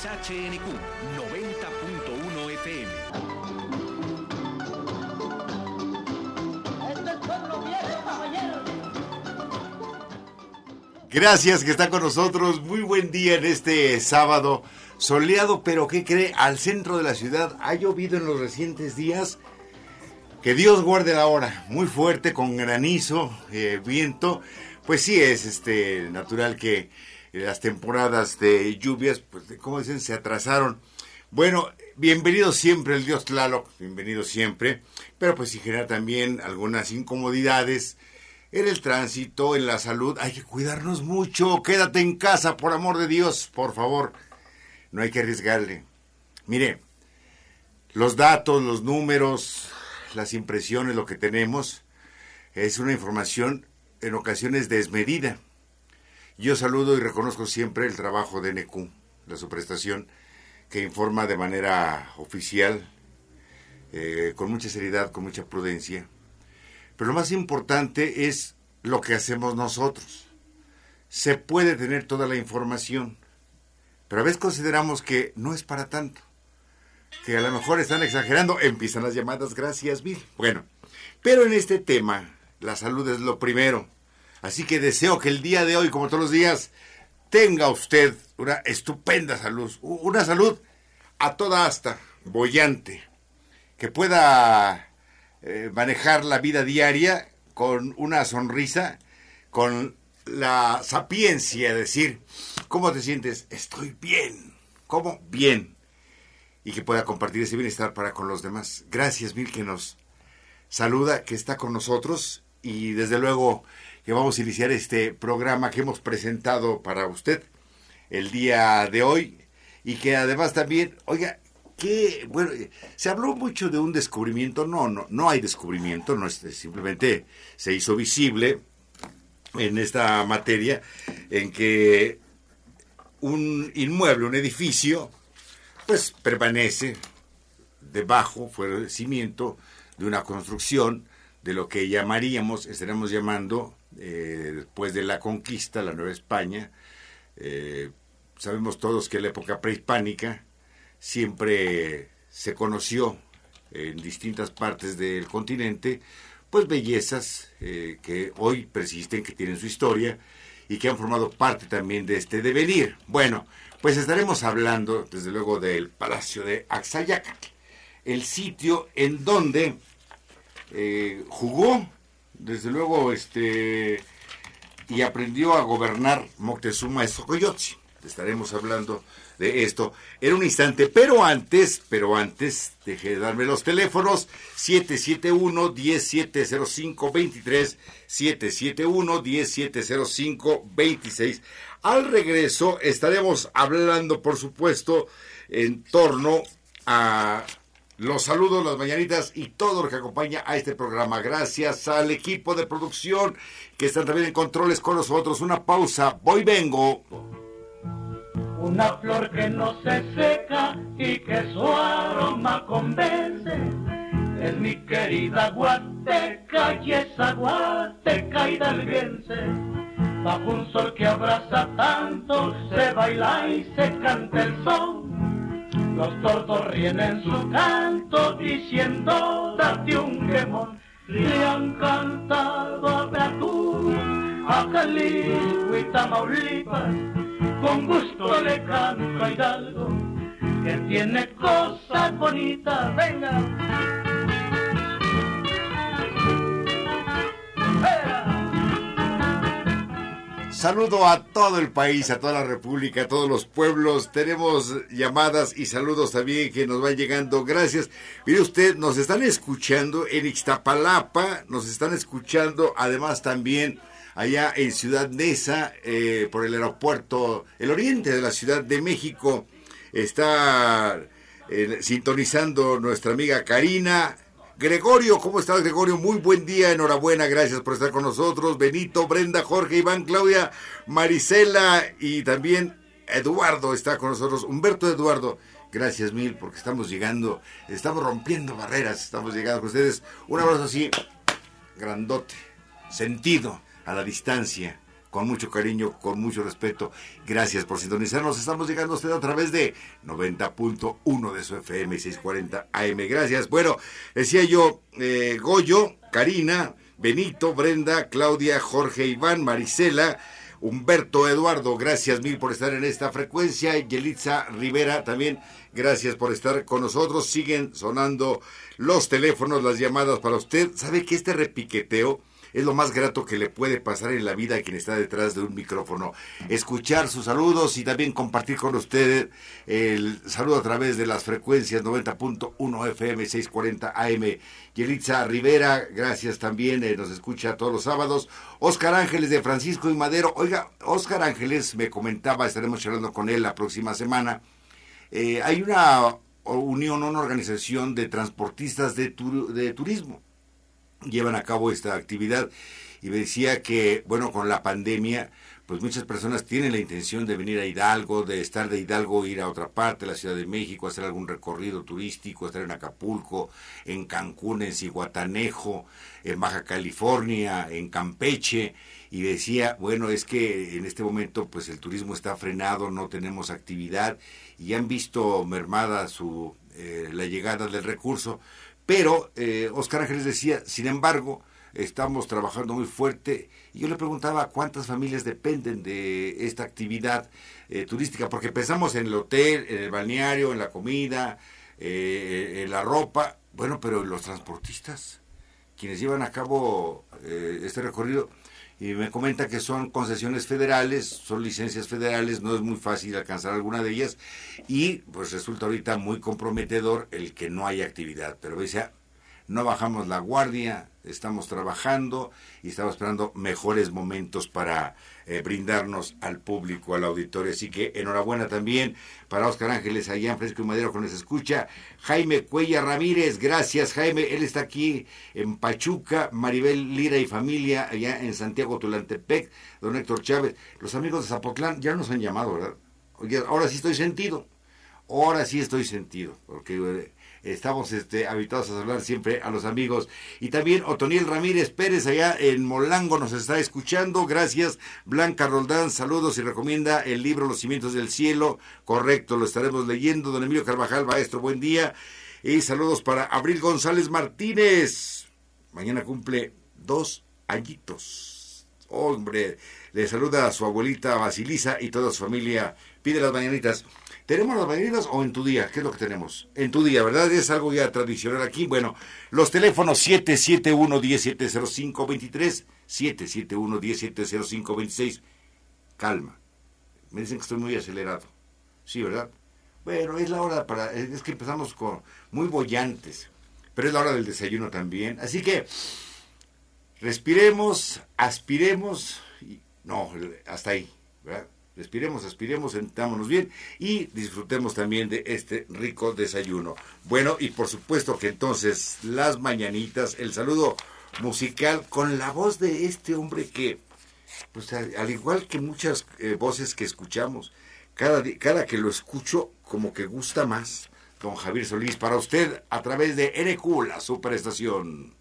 XHNQ 90.1 FM. Gracias que está con nosotros. Muy buen día en este sábado soleado, pero ¿qué cree? Al centro de la ciudad ha llovido en los recientes días. Que Dios guarde la hora. Muy fuerte, con granizo, eh, viento. Pues sí, es este natural que las temporadas de lluvias, pues, como dicen, se atrasaron. Bueno, bienvenido siempre el Dios Tlaloc, bienvenido siempre, pero pues sí genera también algunas incomodidades en el tránsito, en la salud. Hay que cuidarnos mucho, quédate en casa, por amor de Dios, por favor. No hay que arriesgarle. Mire, los datos, los números, las impresiones, lo que tenemos, es una información en ocasiones desmedida. Yo saludo y reconozco siempre el trabajo de NQ, la subprestación, que informa de manera oficial, eh, con mucha seriedad, con mucha prudencia. Pero lo más importante es lo que hacemos nosotros. Se puede tener toda la información, pero a veces consideramos que no es para tanto, que a lo mejor están exagerando, empiezan las llamadas, gracias Bill. Bueno, pero en este tema, la salud es lo primero Así que deseo que el día de hoy, como todos los días, tenga usted una estupenda salud, una salud a toda asta, bollante, que pueda eh, manejar la vida diaria con una sonrisa, con la sapiencia de decir, ¿cómo te sientes? Estoy bien. ¿Cómo? Bien. Y que pueda compartir ese bienestar para con los demás. Gracias mil que nos saluda, que está con nosotros y desde luego que vamos a iniciar este programa que hemos presentado para usted el día de hoy. Y que además también, oiga, que, bueno, se habló mucho de un descubrimiento, no, no, no hay descubrimiento, no es, simplemente se hizo visible en esta materia en que un inmueble, un edificio, pues permanece debajo, fuera del cimiento de una construcción de lo que llamaríamos, estaremos llamando eh, después de la conquista, la Nueva España. Eh, sabemos todos que en la época prehispánica siempre se conoció en distintas partes del continente, pues bellezas eh, que hoy persisten, que tienen su historia y que han formado parte también de este devenir. Bueno, pues estaremos hablando desde luego del Palacio de Axayac, el sitio en donde jugó desde luego, este, y aprendió a gobernar Moctezuma Xocoyotzi. Estaremos hablando de esto en un instante, pero antes, pero antes, deje de darme los teléfonos 771-1705-23, 771-1705-26. Al regreso estaremos hablando, por supuesto, en torno a los saludos, las mañanitas y todo lo que acompaña a este programa. Gracias al equipo de producción que están también en controles con nosotros. Una pausa, voy vengo. Una flor que no se seca y que su aroma convence. Es mi querida Guateca y esa Guateca hidalguense. Bajo un sol que abraza tanto, se baila y se canta el son los tordos ríen en su canto diciendo date un quemón. Le han cantado a Veracruz, a Jalisco y Tamaulipas, con gusto le canto a Hidalgo, que tiene cosas bonitas. Venga. Saludo a todo el país, a toda la República, a todos los pueblos. Tenemos llamadas y saludos también que nos van llegando. Gracias. Mire usted, nos están escuchando en Ixtapalapa, nos están escuchando además también allá en Ciudad Neza, eh, por el aeropuerto, el oriente de la Ciudad de México. Está eh, sintonizando nuestra amiga Karina. Gregorio, ¿cómo estás, Gregorio? Muy buen día, enhorabuena, gracias por estar con nosotros. Benito, Brenda, Jorge, Iván, Claudia, Marisela y también Eduardo está con nosotros. Humberto Eduardo, gracias mil porque estamos llegando, estamos rompiendo barreras, estamos llegando con ustedes. Un abrazo así, grandote, sentido, a la distancia, con mucho cariño, con mucho respeto. Gracias por sintonizarnos. Estamos llegando a usted a través de 90.1 de su FM 640 AM. Gracias. Bueno, decía yo, eh, Goyo, Karina, Benito, Brenda, Claudia, Jorge, Iván, Marisela. Humberto Eduardo, gracias mil por estar en esta frecuencia. Yelitza Rivera también, gracias por estar con nosotros. Siguen sonando los teléfonos, las llamadas para usted. ¿Sabe que este repiqueteo es lo más grato que le puede pasar en la vida a quien está detrás de un micrófono. Escuchar sus saludos y también compartir con ustedes el saludo a través de las frecuencias 90.1 FM 640 AM. Yelitza Rivera, gracias también, eh, nos escucha todos los sábados. Oscar Ángeles de Francisco y Madero. Oiga, Oscar Ángeles me comentaba, estaremos charlando con él la próxima semana. Eh, hay una unión, una organización de transportistas de, de turismo llevan a cabo esta actividad. Y me decía que, bueno, con la pandemia, pues muchas personas tienen la intención de venir a Hidalgo, de estar de Hidalgo, ir a otra parte, la Ciudad de México, hacer algún recorrido turístico, estar en Acapulco, en Cancún, en Cihuatanejo, en Baja California, en Campeche, y decía, bueno, es que en este momento pues el turismo está frenado, no tenemos actividad, y han visto mermada su, eh, la llegada del recurso, pero eh, Oscar Ángeles decía, sin embargo, estamos trabajando muy fuerte. Y yo le preguntaba cuántas familias dependen de esta actividad eh, turística, porque pensamos en el hotel, en el balneario, en la comida, eh, en la ropa. Bueno, pero los transportistas, quienes llevan a cabo este recorrido, y me comenta que son concesiones federales, son licencias federales, no es muy fácil alcanzar alguna de ellas y pues resulta ahorita muy comprometedor el que no haya actividad, pero dice, no bajamos la guardia, estamos trabajando y estamos esperando mejores momentos para eh, brindarnos al público, al auditorio. Así que enhorabuena también para Oscar Ángeles allá en Fresco y Madero que nos escucha. Jaime Cuella Ramírez, gracias Jaime, él está aquí en Pachuca, Maribel Lira y familia allá en Santiago Tulantepec, don Héctor Chávez. Los amigos de Zapotlán ya nos han llamado, ¿verdad? Ahora sí estoy sentido, ahora sí estoy sentido, porque... Estamos este, habituados a hablar siempre a los amigos. Y también Otoniel Ramírez Pérez allá en Molango nos está escuchando. Gracias. Blanca Roldán, saludos y recomienda el libro Los cimientos del cielo. Correcto, lo estaremos leyendo. Don Emilio Carvajal, maestro, buen día. Y saludos para Abril González Martínez. Mañana cumple dos añitos. Hombre, le saluda a su abuelita Basilisa y toda su familia. Pide las mañanitas. ¿Tenemos las mañanitas o en tu día? ¿Qué es lo que tenemos? En tu día, ¿verdad? Es algo ya tradicional aquí. Bueno, los teléfonos 771-1705-23, 771-1705-26. Calma. Me dicen que estoy muy acelerado. Sí, ¿verdad? Bueno, es la hora para... Es que empezamos con muy bollantes. Pero es la hora del desayuno también. Así que respiremos, aspiremos. Y, no, hasta ahí, ¿verdad? Respiremos, aspiremos, sentámonos bien y disfrutemos también de este rico desayuno. Bueno, y por supuesto que entonces las mañanitas, el saludo musical con la voz de este hombre que, pues al, igual que muchas eh, voces que escuchamos, cada, cada que lo escucho como que gusta más. Don Javier Solís, para usted a través de NQ, la superestación.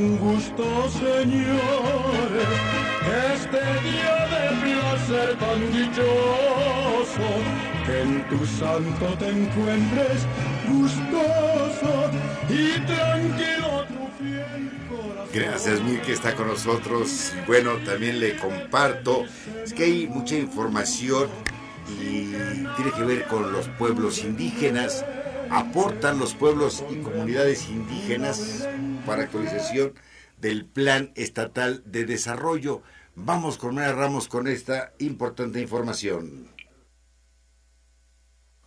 Con gusto, señores, este día de placer tan dichoso, que en tu santo te encuentres gustoso y tranquilo tu fiel corazón. Gracias, Mil, que está con nosotros. Bueno, también le comparto, es que hay mucha información y tiene que ver con los pueblos indígenas aportan los pueblos y comunidades indígenas para actualización del Plan Estatal de Desarrollo. Vamos con Ramos con esta importante información.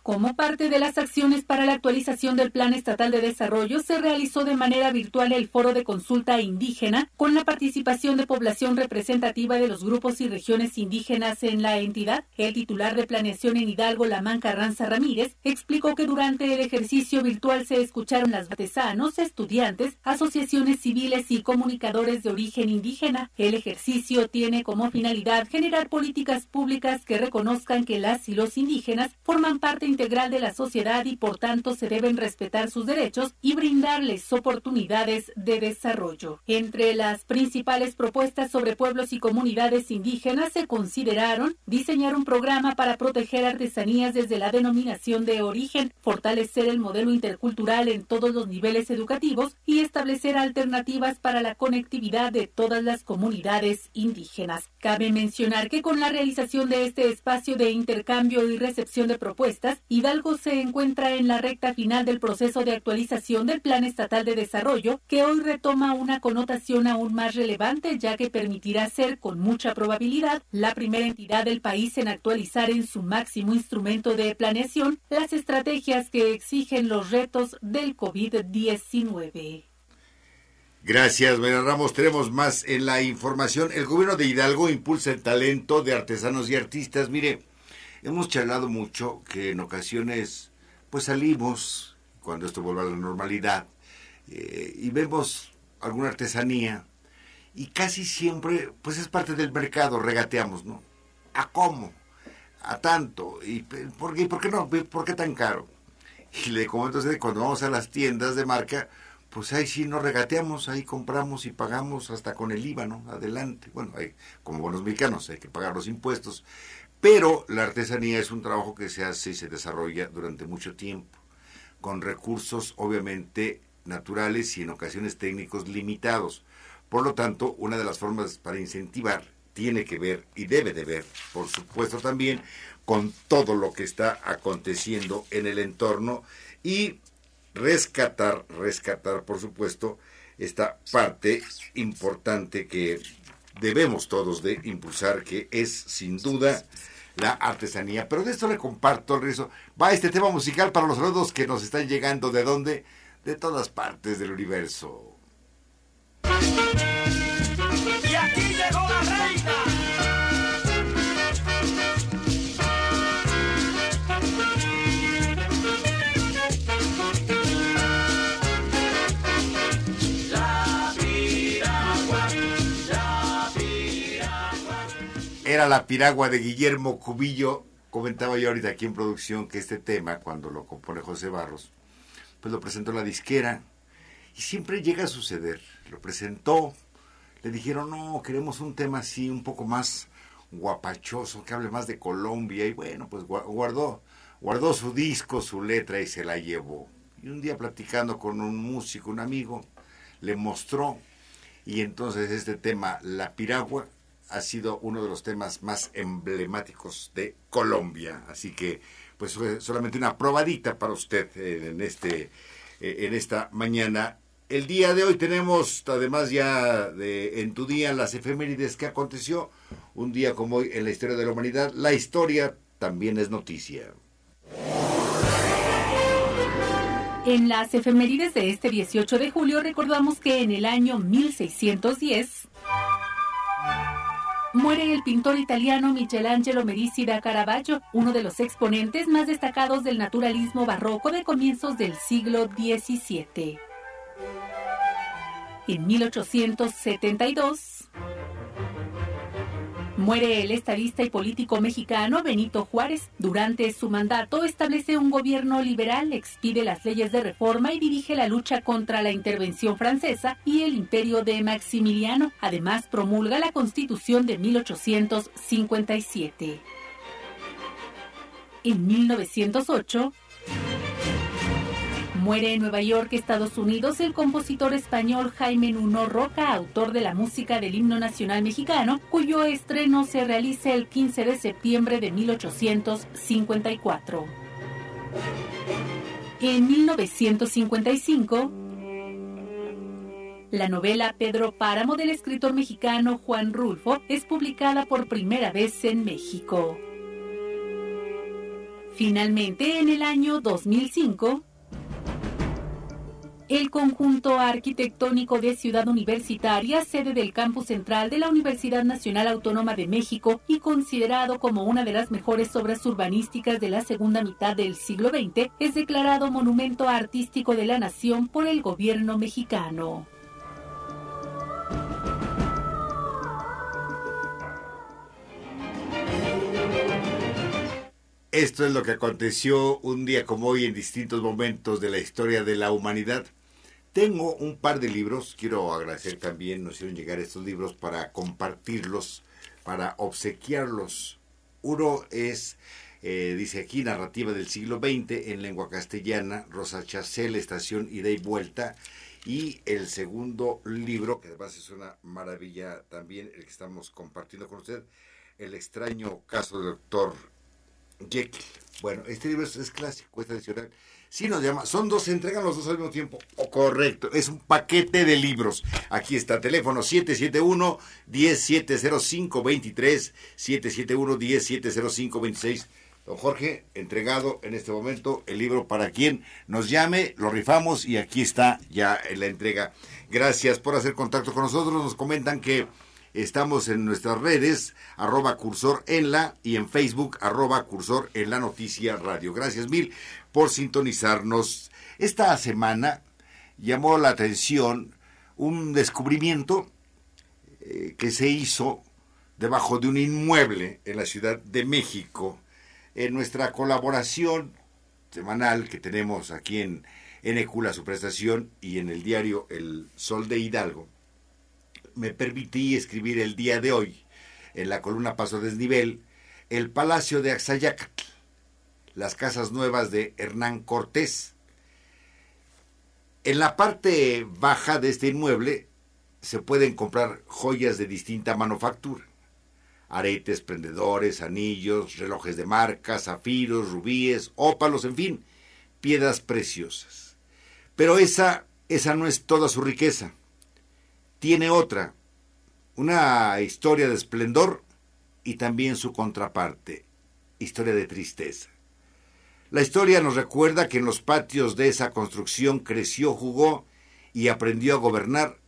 Como parte de las acciones para la actualización del Plan Estatal de Desarrollo, se realizó de manera virtual el foro de consulta indígena con la participación de población representativa de los grupos y regiones indígenas en la entidad. El titular de planeación en Hidalgo, Lamán Carranza Ramírez, explicó que durante el ejercicio virtual se escucharon las artesanos, estudiantes, asociaciones civiles y comunicadores de origen indígena. El ejercicio tiene como finalidad generar políticas públicas que reconozcan que las y los indígenas forman parte integral de la sociedad y por tanto se deben respetar sus derechos y brindarles oportunidades de desarrollo. Entre las principales propuestas sobre pueblos y comunidades indígenas se consideraron diseñar un programa para proteger artesanías desde la denominación de origen, fortalecer el modelo intercultural en todos los niveles educativos y establecer alternativas para la conectividad de todas las comunidades indígenas. Cabe mencionar que con la realización de este espacio de intercambio y recepción de propuestas, Hidalgo se encuentra en la recta final del proceso de actualización del Plan Estatal de Desarrollo, que hoy retoma una connotación aún más relevante, ya que permitirá ser, con mucha probabilidad, la primera entidad del país en actualizar en su máximo instrumento de planeación las estrategias que exigen los retos del COVID-19. Gracias, María Ramos. Tenemos más en la información. El gobierno de Hidalgo impulsa el talento de artesanos y artistas. Mire, Hemos charlado mucho que en ocasiones pues salimos, cuando esto vuelve a la normalidad, eh, y vemos alguna artesanía y casi siempre pues es parte del mercado, regateamos, ¿no? ¿A cómo? A tanto. ¿Y por qué, por qué no? ¿Por qué tan caro? Y le comento entonces cuando vamos a las tiendas de marca, pues ahí sí nos regateamos, ahí compramos y pagamos hasta con el IVA, ¿no? Adelante. Bueno, como buenos mexicanos hay que pagar los impuestos. Pero la artesanía es un trabajo que se hace y se desarrolla durante mucho tiempo, con recursos obviamente naturales y en ocasiones técnicos limitados. Por lo tanto, una de las formas para incentivar tiene que ver y debe de ver, por supuesto también, con todo lo que está aconteciendo en el entorno y rescatar, rescatar, por supuesto, esta parte importante que debemos todos de impulsar, que es sin duda la artesanía. Pero de esto le comparto el rizo. Va este tema musical para los saludos que nos están llegando. ¿De dónde? De todas partes del universo. Y aquí llegó la reina. Era la piragua de Guillermo Cubillo. Comentaba yo ahorita aquí en producción que este tema, cuando lo compone José Barros, pues lo presentó la disquera y siempre llega a suceder. Lo presentó, le dijeron, no, queremos un tema así, un poco más guapachoso, que hable más de Colombia. Y bueno, pues guardó, guardó su disco, su letra y se la llevó. Y un día platicando con un músico, un amigo, le mostró. Y entonces este tema, La Piragua, ha sido uno de los temas más emblemáticos de Colombia. Así que, pues solamente una probadita para usted en, este, eh, en esta mañana. El día de hoy tenemos, además ya de en tu día, las efemérides que aconteció. Un día como hoy en la historia de la humanidad. La historia también es noticia. En las efemérides de este 18 de julio recordamos que en el año 1610 muere el pintor italiano Michelangelo Medici da Caravaggio, uno de los exponentes más destacados del naturalismo barroco de comienzos del siglo XVII. En 1872 Muere el estadista y político mexicano Benito Juárez. Durante su mandato establece un gobierno liberal, expide las leyes de reforma y dirige la lucha contra la intervención francesa y el imperio de Maximiliano. Además, promulga la Constitución de 1857. En 1908, Muere en Nueva York, Estados Unidos, el compositor español Jaime Nuno Roca, autor de la música del himno nacional mexicano, cuyo estreno se realiza el 15 de septiembre de 1854. En 1955, la novela Pedro Páramo del escritor mexicano Juan Rulfo es publicada por primera vez en México. Finalmente, en el año 2005, el conjunto arquitectónico de Ciudad Universitaria, sede del campus central de la Universidad Nacional Autónoma de México y considerado como una de las mejores obras urbanísticas de la segunda mitad del siglo XX, es declarado Monumento Artístico de la Nación por el gobierno mexicano. Esto es lo que aconteció un día como hoy en distintos momentos de la historia de la humanidad. Tengo un par de libros, quiero agradecer también, nos hicieron llegar estos libros para compartirlos, para obsequiarlos. Uno es, eh, dice aquí, Narrativa del siglo XX en lengua castellana, Rosa Chacel, Estación Ida y Vuelta. Y el segundo libro, que además es una maravilla también, el que estamos compartiendo con usted, El extraño caso del doctor Jekyll. Bueno, este libro es, clásico, es tradicional. Sí nos llama, son dos, entregan los dos al mismo tiempo. Oh, correcto, es un paquete de libros. Aquí está, teléfono 771-1705-23, 771-1705-26. Don Jorge, entregado en este momento el libro para quien nos llame, lo rifamos y aquí está ya la entrega. Gracias por hacer contacto con nosotros. Nos comentan que Estamos en nuestras redes, arroba cursor en la y en Facebook, arroba cursor en la noticia radio. Gracias mil por sintonizarnos. Esta semana llamó la atención un descubrimiento eh, que se hizo debajo de un inmueble en la Ciudad de México. En nuestra colaboración semanal que tenemos aquí en Ecula su prestación, y en el diario El Sol de Hidalgo, me permití escribir el día de hoy, en la columna Paso Desnivel, el Palacio de Axayacatl, las casas nuevas de Hernán Cortés. En la parte baja de este inmueble se pueden comprar joyas de distinta manufactura. Aretes, prendedores, anillos, relojes de marca, zafiros, rubíes, ópalos, en fin, piedras preciosas. Pero esa, esa no es toda su riqueza tiene otra, una historia de esplendor y también su contraparte, historia de tristeza. La historia nos recuerda que en los patios de esa construcción creció, jugó y aprendió a gobernar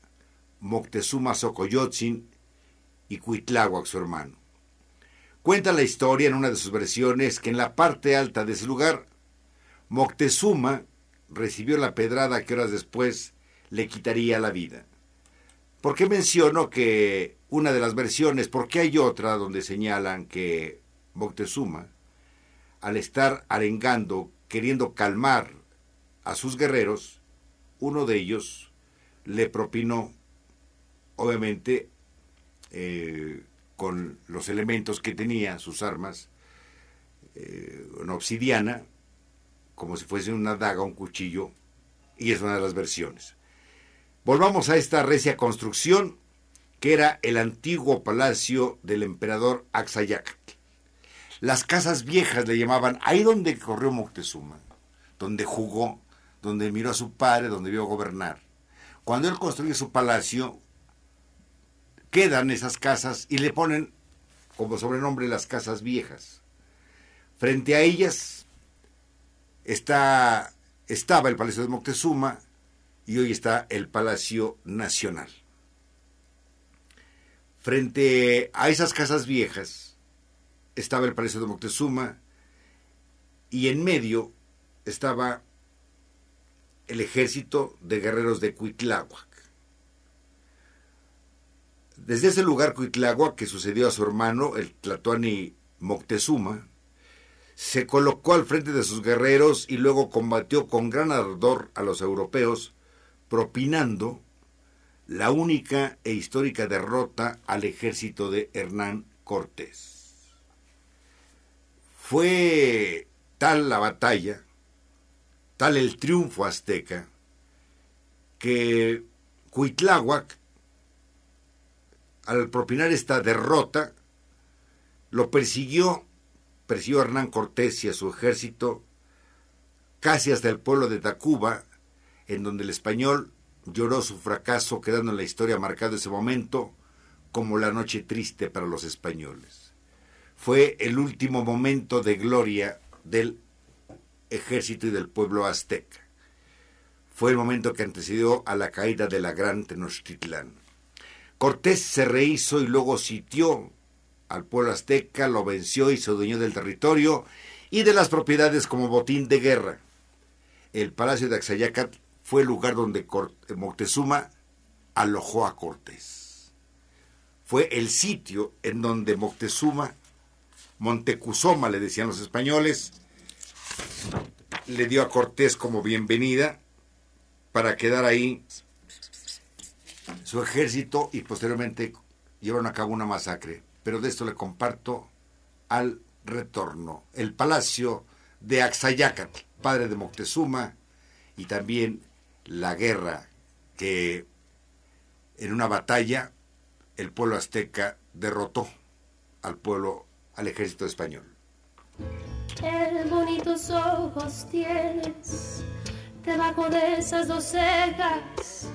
Moctezuma Xocoyotzin y Cuitláhuac, su hermano. Cuenta la historia en una de sus versiones que en la parte alta de ese lugar, Moctezuma recibió la pedrada que horas después le quitaría la vida. ¿Por qué menciono que una de las versiones, porque hay otra donde señalan que Moctezuma, al estar arengando, queriendo calmar a sus guerreros, uno de ellos le propinó, obviamente, eh, con los elementos que tenía, sus armas, eh, una obsidiana, como si fuese una daga, un cuchillo, y es una de las versiones. Volvamos a esta recia construcción que era el antiguo palacio del emperador Axayac. Las casas viejas le llamaban ahí donde corrió Moctezuma, donde jugó, donde miró a su padre, donde vio gobernar. Cuando él construye su palacio, quedan esas casas y le ponen como sobrenombre las casas viejas. Frente a ellas está, estaba el palacio de Moctezuma, y hoy está el Palacio Nacional. Frente a esas casas viejas estaba el Palacio de Moctezuma y en medio estaba el ejército de guerreros de Cuitláhuac. Desde ese lugar Cuitláhuac, que sucedió a su hermano, el Tlatoani Moctezuma, se colocó al frente de sus guerreros y luego combatió con gran ardor a los europeos propinando la única e histórica derrota al ejército de Hernán Cortés. Fue tal la batalla, tal el triunfo azteca, que Cuitláhuac, al propinar esta derrota, lo persiguió, persiguió a Hernán Cortés y a su ejército casi hasta el pueblo de Tacuba, en donde el español lloró su fracaso, quedando en la historia marcado ese momento como la noche triste para los españoles. Fue el último momento de gloria del ejército y del pueblo azteca. Fue el momento que antecedió a la caída de la gran Tenochtitlán. Cortés se rehizo y luego sitió al pueblo azteca, lo venció y se dueñó del territorio y de las propiedades como botín de guerra. El palacio de Axayacat fue el lugar donde Moctezuma alojó a Cortés. Fue el sitio en donde Moctezuma, Montecuzoma le decían los españoles, le dio a Cortés como bienvenida para quedar ahí su ejército y posteriormente llevaron a cabo una masacre. Pero de esto le comparto al retorno. El palacio de Axayacat, padre de Moctezuma, y también la guerra que en una batalla el pueblo azteca derrotó al pueblo, al ejército español. Qué bonitos ojos tienes debajo de esas dos cejas,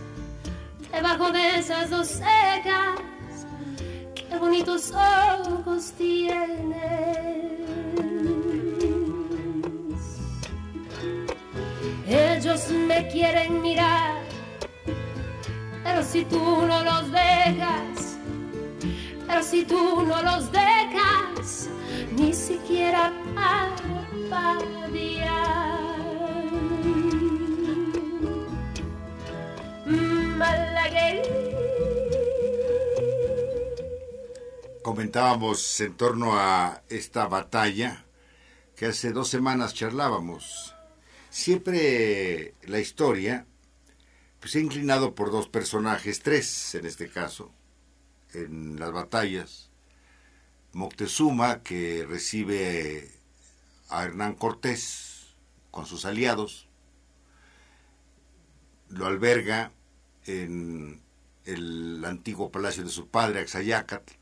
debajo de esas dos cejas. Qué bonitos ojos tienes. Me quieren mirar, pero si tú no los dejas, pero si tú no los dejas, ni siquiera parpadear. Comentábamos en torno a esta batalla que hace dos semanas charlábamos siempre la historia pues, se ha inclinado por dos personajes, tres en este caso, en las batallas. Moctezuma, que recibe a Hernán Cortés con sus aliados, lo alberga en el antiguo palacio de su padre, Axayácatl,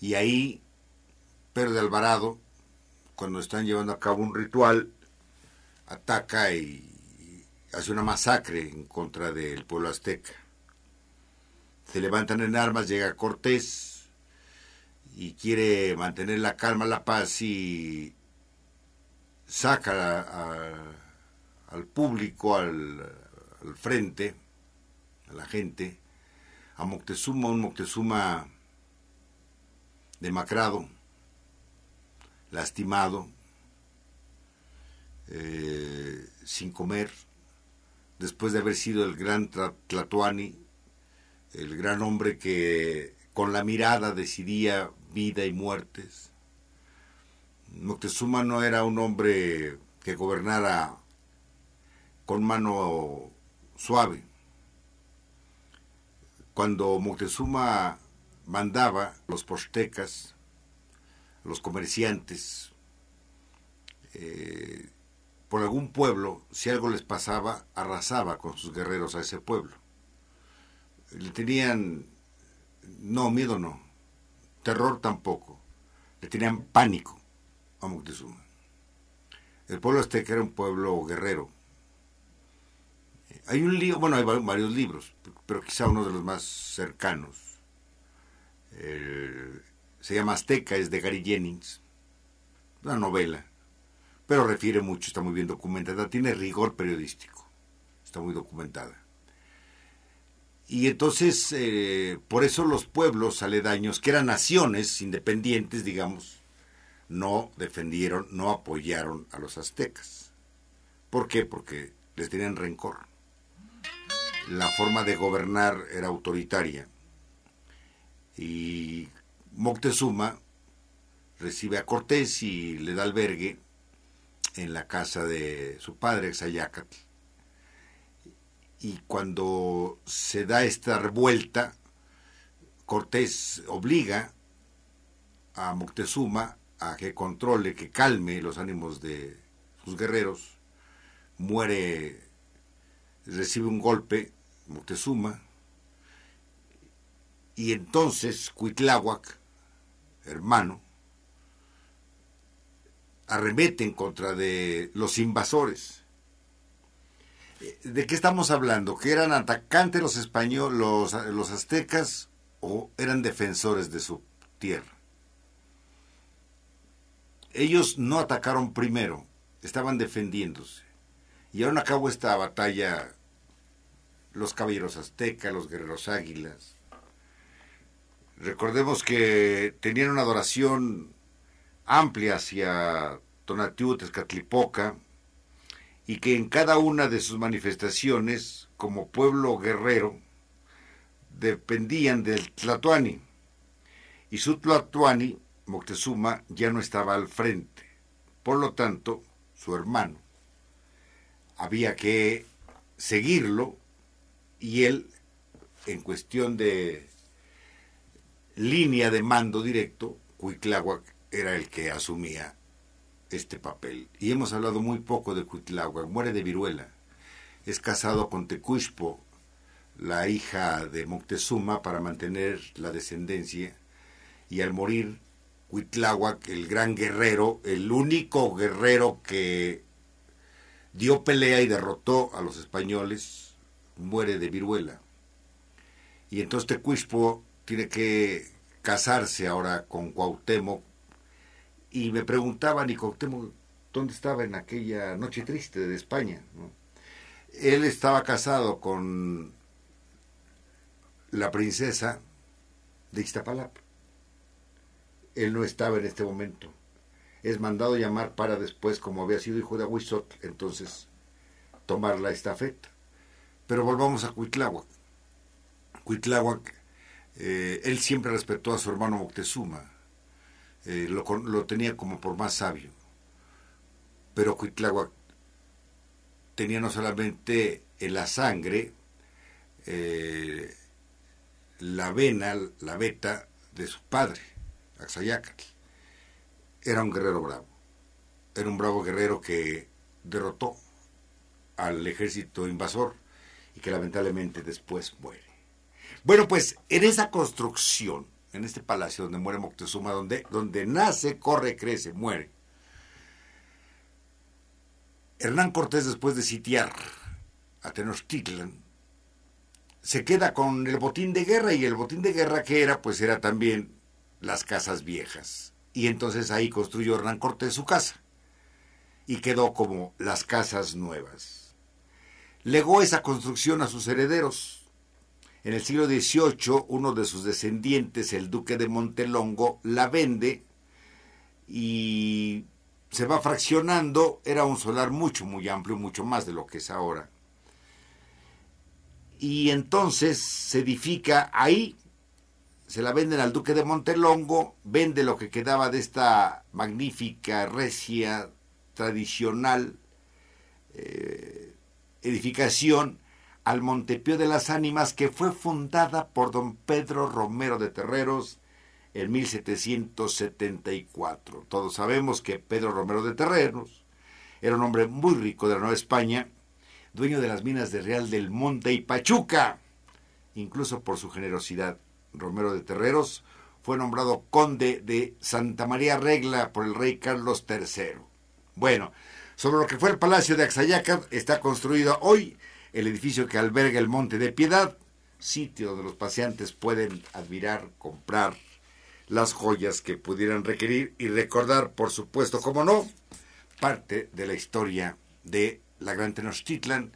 y ahí Pedro de Alvarado, cuando están llevando a cabo un ritual, ataca y, hace una masacre en contra del pueblo azteca. Se levantan en armas, llega Cortés y quiere mantener la calma, la paz y saca al público, al, al frente, a la gente, a Moctezuma, un Moctezuma demacrado, lastimado, eh, sin comer, después de haber sido el gran Tlatuani, el gran hombre que con la mirada decidía vida y muertes. Moctezuma no era un hombre que gobernara con mano suave. Cuando Moctezuma mandaba los postecas, los comerciantes, eh, por algún pueblo, si algo les pasaba, arrasaba con sus guerreros a ese pueblo. Le tenían, no, miedo no, terror tampoco, le tenían pánico a Moctezuma. El pueblo azteca era un pueblo guerrero. Hay un libro, bueno, hay varios libros, pero quizá uno de los más cercanos. se llama Azteca, es de Gary Jennings, una novela pero refiere mucho, está muy bien documentada, tiene rigor periodístico, está muy documentada. Y entonces, eh, por eso los pueblos aledaños, que eran naciones independientes, digamos, no defendieron, no apoyaron a los aztecas. ¿Por qué? Porque les tenían rencor. La forma de gobernar era autoritaria. Y Moctezuma recibe a Cortés y le da albergue en la casa de su padre, Xayacatl. Y cuando se da esta revuelta, Cortés obliga a Moctezuma a que controle, que calme los ánimos de sus guerreros. Muere, recibe un golpe Moctezuma. Y entonces Cuitláhuac, hermano, arremete en contra de los invasores. ¿De qué estamos hablando? ¿Que eran atacantes los españoles, los, los aztecas o eran defensores de su tierra? ellos no atacaron primero, estaban defendiéndose. Y llevaron a cabo esta batalla los caballeros aztecas, los guerreros águilas. Recordemos que tenían una adoración amplia hacia Tonatiuh, Tezcatlipoca, y que en cada una de sus manifestaciones, como pueblo guerrero, dependían del Tlatoani. Y su Tlatoani, Moctezuma, ya no estaba al frente. Por lo tanto, su hermano, había que seguirlo y él, en cuestión de línea de mando directo, Cuitláhuac era el que asumía este papel. Y hemos hablado muy poco de Cuitláhuac, muere de viruela. Es casado con Tecuishpo, la hija de Moctezuma, para mantener la descendencia. Y al morir Cuitláhuac, el gran guerrero, el único guerrero que dio pelea y derrotó a los españoles, muere de viruela. Y entonces Tecuishpo tiene que casarse ahora con Cuauhtémoc y me preguntaban, ¿y Cuauhtémoc dónde estaba en aquella noche triste de España? Él estaba casado con la princesa de Iztapalapa. Él no estaba en este momento. Es mandado llamar para después, como había sido hijo de Aguizot, entonces tomar la estafeta. Pero volvamos a Cuitláhuac. Cuitláhuac, eh, él siempre respetó a su hermano Moctezuma, eh, lo, tenía como por más sabio. Pero Cuitláhuac tenía no solamente en la sangre eh, la vena, la beta de su padre, Axayacatl. Era un guerrero bravo. Era un bravo guerrero que derrotó al ejército invasor y que lamentablemente después muere. Bueno, pues en esa construcción, en este palacio donde muere Moctezuma, donde, donde nace, corre, crece, muere, Hernán Cortés después de sitiar a Tenochtitlan, se queda con el botín de guerra y el botín de guerra que era, pues era también las casas viejas. Y entonces ahí construyó Hernán Cortés su casa y quedó como las casas nuevas legó esa construcción a sus herederos. En el siglo XVIII, uno de sus descendientes, el duque de Montelongo, la vende y se va fraccionando. Era un solar mucho, muy amplio, mucho más de lo que es ahora. Y entonces se edifica ahí, se la venden al duque de Montelongo, vende lo que quedaba de esta magnífica, recia, tradicional, eh, edificación al Montepío de las Ánimas que fue fundada por don Pedro Romero de Terreros en 1774. Todos sabemos que Pedro Romero de Terreros era un hombre muy rico de la Nueva España, dueño de las minas de Real del Monte y Pachuca. Incluso por su generosidad, Romero de Terreros fue nombrado conde de Santa María Regla por el rey Carlos III. Bueno, sobre lo que fue el Palacio de Axayaca está construido hoy el edificio que alberga el Monte de Piedad, sitio donde los paseantes pueden admirar, comprar las joyas que pudieran requerir y recordar, por supuesto, como no, parte de la historia de la Gran Tenochtitlan,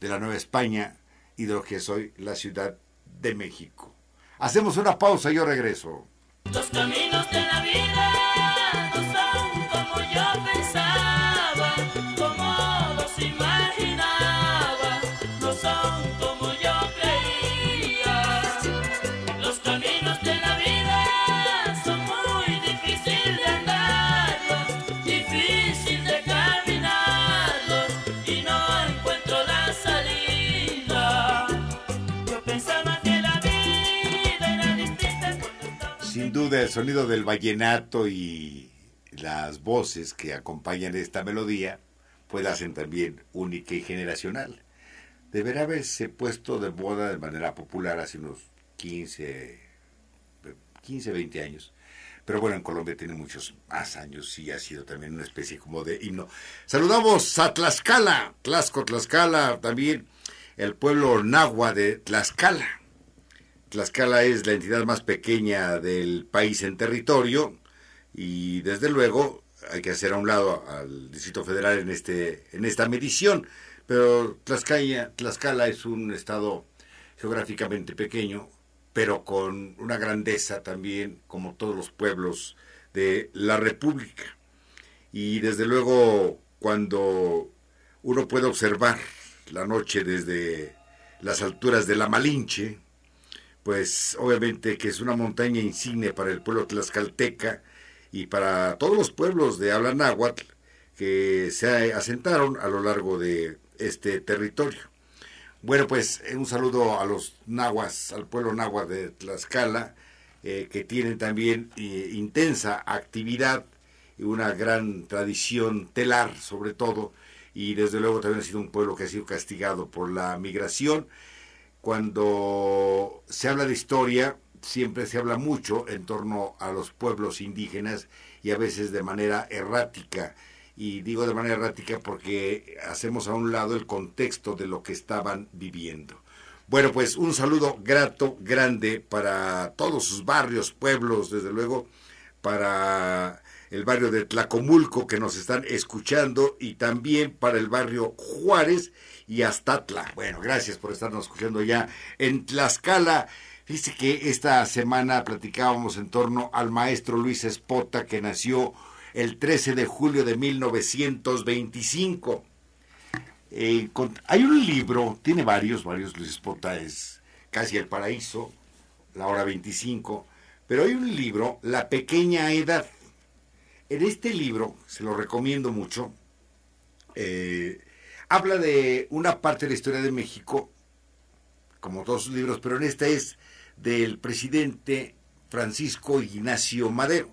de la Nueva España y de lo que es hoy la Ciudad de México. Hacemos una pausa y yo regreso. Los caminos de la vida el sonido del vallenato y las voces que acompañan esta melodía, pues hacen también única y generacional. Deberá haberse puesto de moda de manera popular hace unos 15, 15, 20 años. Pero bueno, en Colombia tiene muchos más años y ha sido también una especie como de himno. Saludamos a Tlaxcala, Tlaxco, Tlaxcala, también el pueblo nahua de Tlaxcala Tlaxcala es la entidad más pequeña del país en territorio y desde luego hay que hacer a un lado al Distrito Federal en, este, en esta medición, pero Tlaxcala, Tlaxcala es un estado geográficamente pequeño, pero con una grandeza también, como todos los pueblos de la República. Y desde luego, cuando uno puede observar la noche desde las alturas de la Malinche, pues obviamente que es una montaña insigne para el pueblo tlaxcalteca y para todos los pueblos de habla náhuatl que se asentaron a lo largo de este territorio. Bueno, pues eh, un saludo a los nahuas, al pueblo náhuatl de Tlaxcala, eh, que tienen también eh, intensa actividad y una gran tradición telar, sobre todo, y desde luego también ha sido un pueblo que ha sido castigado por la migración. Cuando se habla de historia, siempre se habla mucho en torno a los pueblos indígenas y a veces de manera errática. Y digo de manera errática porque hacemos a un lado el contexto de lo que estaban viviendo. Bueno, pues un saludo grato, grande para todos sus barrios, pueblos, desde luego, para el barrio de Tlacomulco que nos están escuchando y también para el barrio Juárez y Astatla. Bueno, gracias por estarnos escuchando ya en Tlaxcala. Dice que esta semana platicábamos en torno al maestro Luis Espota que nació el 13 de julio de 1925. Eh, hay un libro, tiene varios, varios, Luis Espota es casi el paraíso, la hora 25, pero hay un libro, La pequeña edad. En este libro, se lo recomiendo mucho, eh, habla de una parte de la historia de México, como todos sus libros, pero en esta es del presidente Francisco Ignacio Madero.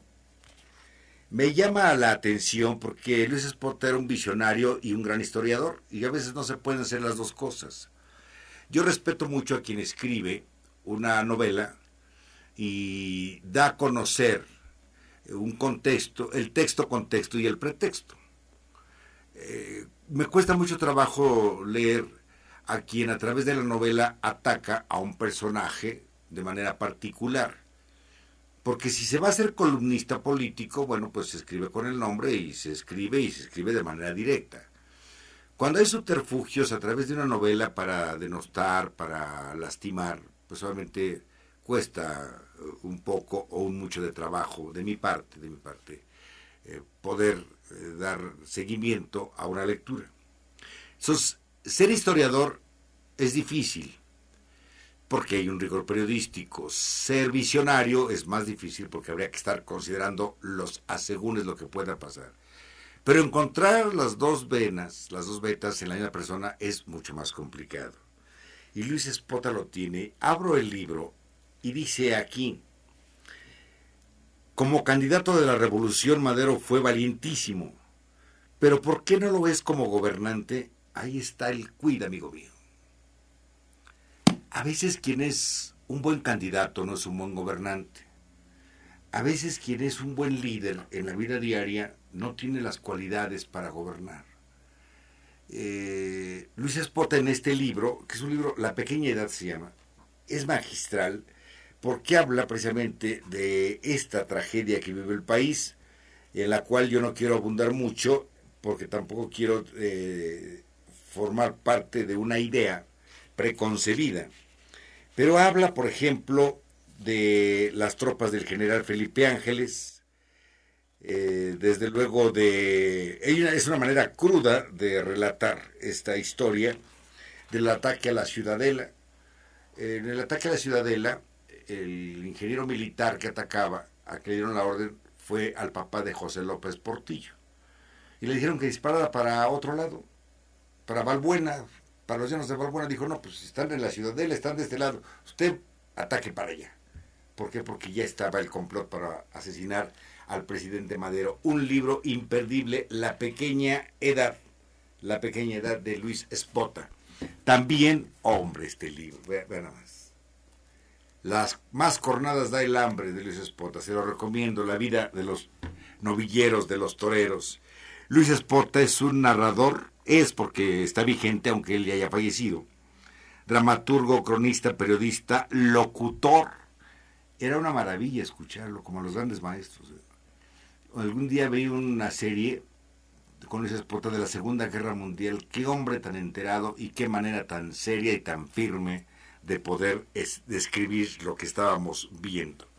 Me llama la atención porque Luis Espota era un visionario y un gran historiador, y a veces no se pueden hacer las dos cosas. Yo respeto mucho a quien escribe una novela y da a conocer un contexto, el texto contexto y el pretexto. Eh, me cuesta mucho trabajo leer a quien a través de la novela ataca a un personaje de manera particular porque si se va a ser columnista político, bueno, pues se escribe con el nombre y se escribe y se escribe de manera directa. Cuando hay subterfugios a través de una novela para denostar, para lastimar, pues obviamente cuesta eh, un poco o un mucho de trabajo de mi parte, de mi parte, eh, poder eh, dar seguimiento a una lectura. Ser historiador es difícil, porque hay un rigor periodístico. Ser visionario es más difícil porque habría que estar considerando los asegúnes lo que pueda pasar. Pero encontrar las dos venas, las dos vetas en la misma persona es mucho más complicado. Y Luis Espota lo tiene. Abro el libro y dice aquí, como candidato de la revolución Madero fue valientísimo, pero ¿por qué no lo es como gobernante? Ahí está el cuida, amigo mío. A veces quien es un buen candidato no es un buen gobernante. A veces quien es un buen líder en la vida diaria no tiene las cualidades para gobernar. Eh, Luis Espota en este libro, que es un libro, La pequeña edad se llama, es magistral porque habla precisamente de esta tragedia que vive el país, en la cual yo no quiero abundar mucho, porque tampoco quiero eh, formar parte de una idea preconcebida. Pero habla, por ejemplo, de las tropas del general Felipe Ángeles, eh, desde luego de... Es una manera cruda de relatar esta historia del ataque a la ciudadela. En el ataque a la ciudadela, el ingeniero militar que atacaba, a que le dieron la orden, fue al papá de José López Portillo. Y le dijeron que disparara para otro lado, para Valbuena, para los llanos de Balbuena, dijo, no, pues están en la ciudadela, están de este lado, usted ataque para allá. ¿Por qué? Porque ya estaba el complot para asesinar al presidente Madero. Un libro imperdible, La pequeña edad, La pequeña edad de Luis Espota. También, hombre, este libro, vean. Las más cornadas da el hambre de Luis Espota, se lo recomiendo, la vida de los novilleros, de los toreros. Luis Espota es un narrador es porque está vigente aunque él ya haya fallecido. Dramaturgo, cronista, periodista, locutor. Era una maravilla escucharlo, como los grandes maestros. algún día vi una serie con esa Espota de la Segunda Guerra Mundial. Qué hombre tan enterado y qué manera tan seria y tan firme de poder es- describir lo que estábamos viendo.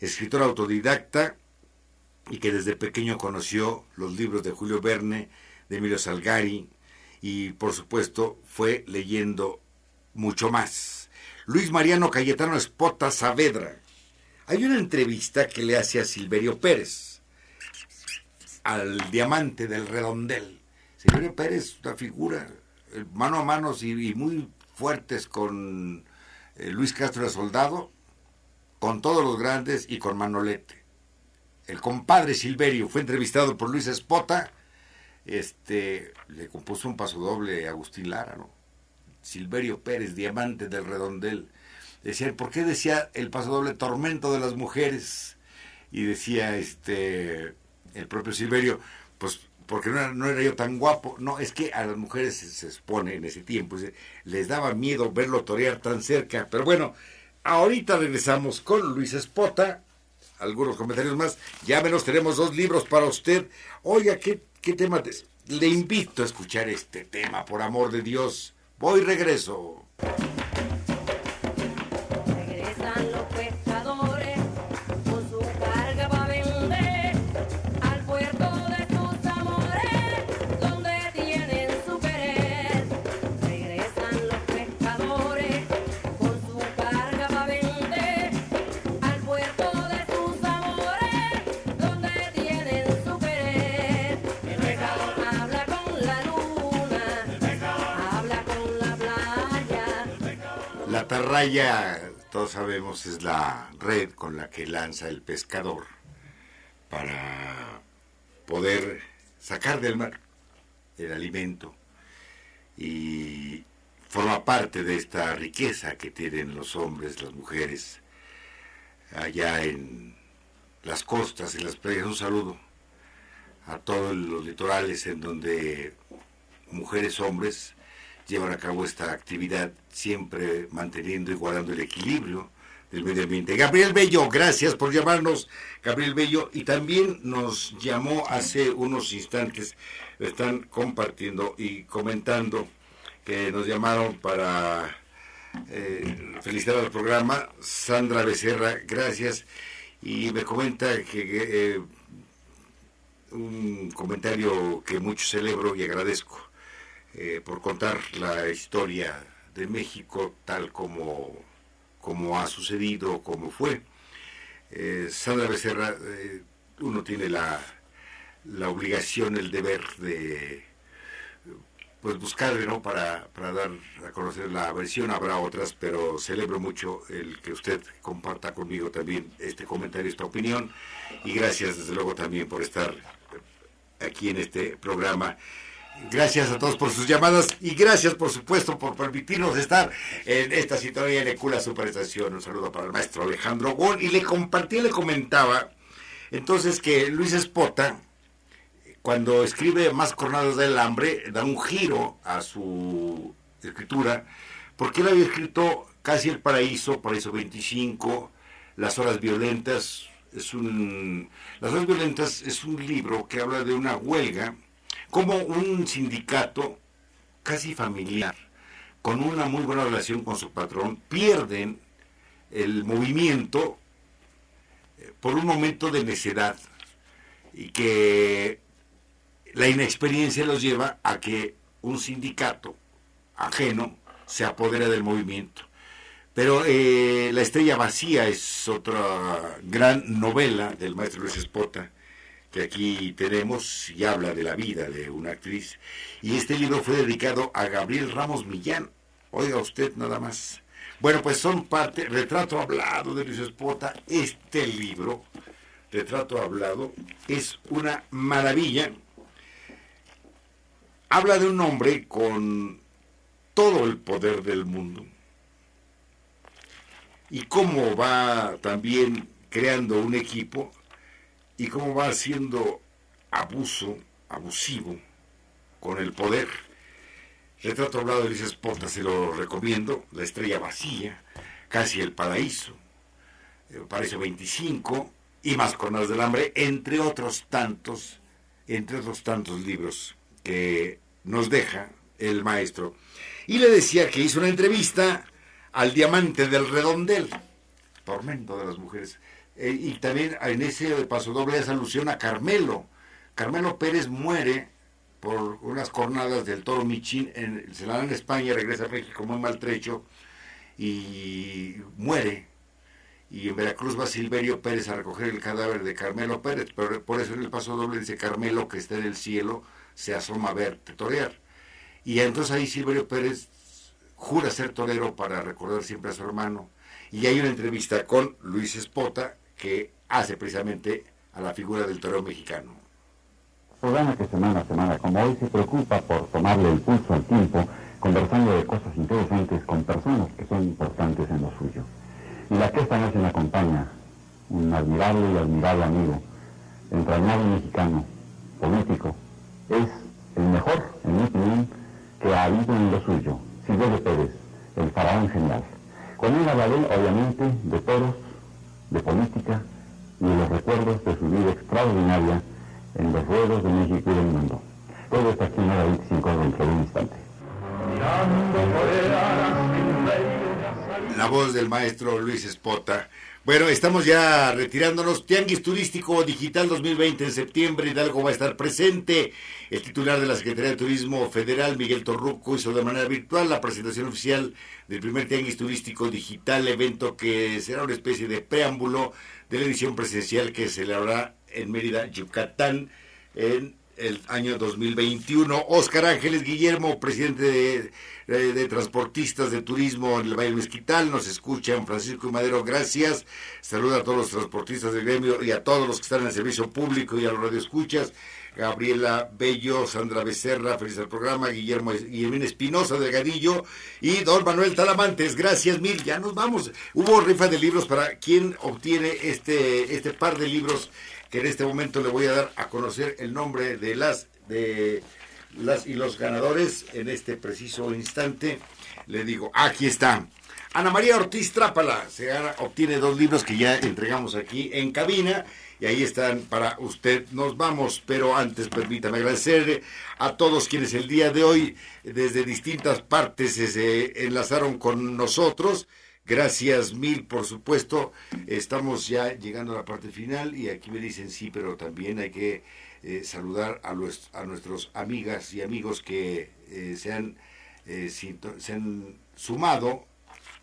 Escritor autodidacta y que desde pequeño conoció los libros de Julio Verne, de Emilio Salgari y por supuesto fue leyendo mucho más. Luis Mariano Cayetano Espota Saavedra. Hay una entrevista que le hace a Silverio Pérez, al diamante del redondel. Silverio Pérez, una figura eh, mano a mano y, y muy fuertes con eh, Luis Castro de Soldado, con todos los grandes y con Manolete. El compadre Silverio fue entrevistado por Luis Espota, este, le compuso un paso doble a Agustín Lara. Silverio Pérez, diamante del redondel. Decía, ¿por qué decía el paso doble tormento de las mujeres? Y decía este el propio Silverio, pues porque no era, no era yo tan guapo. No, es que a las mujeres se, se expone en ese tiempo, se- les daba miedo verlo torear tan cerca. Pero bueno, ahorita regresamos con Luis Espota, algunos comentarios más. Ya menos tenemos dos libros para usted. Oiga, ¿qué, qué tema? te- Le invito a escuchar este tema, por amor de Dios. Voy regreso. Atarraya, todos sabemos, es la red con la que lanza el pescador para poder sacar del mar el alimento y forma parte de esta riqueza que tienen los hombres, las mujeres, allá en las costas, en las playas. Un saludo a todos los litorales en donde mujeres, hombres, llevan a cabo esta actividad siempre manteniendo y guardando el equilibrio del medio ambiente. Gabriel Bello, gracias por llamarnos, Gabriel Bello, y también nos llamó hace unos instantes, están compartiendo y comentando que nos llamaron para eh, felicitar al programa, Sandra Becerra, gracias, y me comenta que eh, un comentario que mucho celebro y agradezco eh, por contar la historia de México tal como, como ha sucedido, como fue. Eh, Sandra Becerra, eh, uno tiene la, la obligación, el deber de pues buscarle ¿no? para, para dar a conocer la versión, habrá otras, pero celebro mucho el que usted comparta conmigo también este comentario, esta opinión, y gracias desde luego también por estar aquí en este programa. Gracias a todos por sus llamadas y gracias por supuesto por permitirnos estar en esta sintonía de Cula Superestación. Un saludo para el maestro Alejandro Gol y le compartí, le comentaba entonces que Luis Espota, cuando escribe Más Cornadas del Hambre, da un giro a su escritura, porque él había escrito Casi el Paraíso, Paraíso 25, Las Horas Violentas, es un, Las Horas Violentas es un libro que habla de una huelga, como un sindicato casi familiar, con una muy buena relación con su patrón, pierden el movimiento eh, por un momento de necedad y que la inexperiencia los lleva a que un sindicato ajeno se apodera del movimiento. Pero eh, La Estrella Vacía es otra gran novela del maestro Luis Espota, que aquí tenemos y habla de la vida de una actriz. Y este libro fue dedicado a Gabriel Ramos Millán. Oiga usted nada más. Bueno, pues son parte, retrato hablado de Luis Espota. Este libro, retrato hablado, es una maravilla. Habla de un hombre con todo el poder del mundo y cómo va también creando un equipo y cómo va haciendo abuso, abusivo con el poder. Retrato hablado de Luis Espota, se lo recomiendo, La estrella vacía, Casi el paraíso, el paraíso 25, y Más Cornadas del Hambre, entre otros tantos, entre otros tantos libros que nos deja el maestro. Y le decía que hizo una entrevista al diamante del redondel, tormento de las mujeres. Eh, y también en ese paso doble hace alusión a Carmelo. Carmelo Pérez muere por unas cornadas del toro Michín, en, se la dan en España, regresa a México muy maltrecho y muere. Y en Veracruz va Silverio Pérez a recoger el cadáver de Carmelo Pérez, pero por eso en el paso doble dice Carmelo que está en el cielo, se asoma a verte torear. Y entonces ahí Silverio Pérez jura ser torero para recordar siempre a su hermano. Y hay una entrevista con Luis Espota que hace precisamente a la figura del torero mexicano. Programa que semana a semana, como hoy, se preocupa por tomarle el pulso al tiempo, conversando de cosas interesantes con personas que son importantes en lo suyo. Y la que esta noche me acompaña, un admirable y admirable amigo, entrañable mexicano, político, es el mejor, en mi opinión, que ha habido en lo suyo, Silverio Pérez, el faraón genial. Con él hablaré, obviamente, de toros, de política y de los recuerdos de su vida extraordinaria en los ruedos de México y del mundo. Todo está aquí en hora 25 dentro de un instante. La voz del maestro Luis Espota. Bueno, estamos ya retirándonos. Tianguis Turístico Digital 2020 en septiembre. Hidalgo va a estar presente. El titular de la Secretaría de Turismo Federal, Miguel Torruco, hizo de manera virtual la presentación oficial del primer Tianguis Turístico Digital, evento que será una especie de preámbulo de la edición presencial que se celebrará en Mérida, Yucatán, en el año 2021. Oscar Ángeles Guillermo, presidente de, de- de Transportistas de Turismo en el Valle Mezquital, nos escuchan. Francisco y Madero, gracias. Saluda a todos los transportistas del gremio y a todos los que están en el servicio público y a los radioescuchas. Gabriela Bello, Sandra Becerra, feliz al programa, Guillermo Guillermín Espinosa Delgadillo y don Manuel Talamantes, gracias mil, ya nos vamos. Hubo rifa de libros para quien obtiene este, este par de libros que en este momento le voy a dar a conocer el nombre de las de las y los ganadores en este preciso instante. Le digo, aquí está. Ana María Ortiz Trápala se gana- obtiene dos libros que ya entregamos aquí en cabina y ahí están para usted. Nos vamos, pero antes permítame agradecer a todos quienes el día de hoy desde distintas partes se- se enlazaron con nosotros. Gracias mil, por supuesto. Estamos ya llegando a la parte final y aquí me dicen sí, pero también hay que eh, saludar a, los, a nuestros amigas y amigos que eh, se, han, eh, se han sumado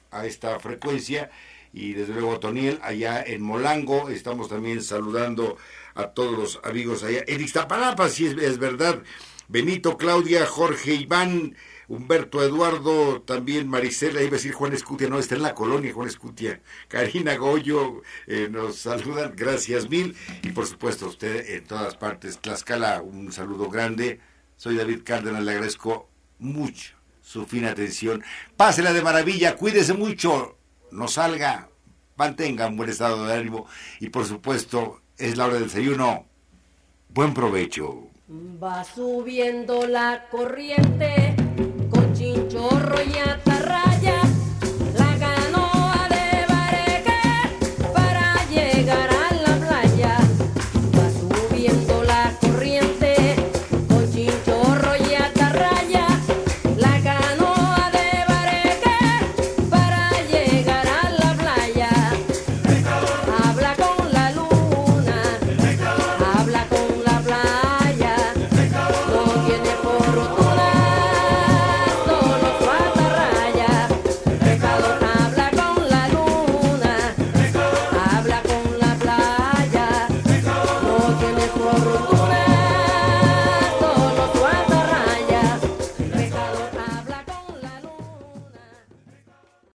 a esta frecuencia y desde luego Toniel allá en Molango estamos también saludando a todos los amigos allá en Iztapalapa si es, es verdad Benito Claudia Jorge Iván Humberto Eduardo también Marisela iba a decir Juan Escutia no está en la colonia Juan Escutia Karina Goyo eh, nos saludan gracias mil y por supuesto usted en todas partes Tlaxcala un saludo grande soy David Cárdenas le agradezco mucho su fina atención. Pásela de maravilla, cuídese mucho, no salga, mantenga un buen estado de ánimo y por supuesto es la hora del desayuno. Buen provecho. Va subiendo la corriente con chinchorro y ata-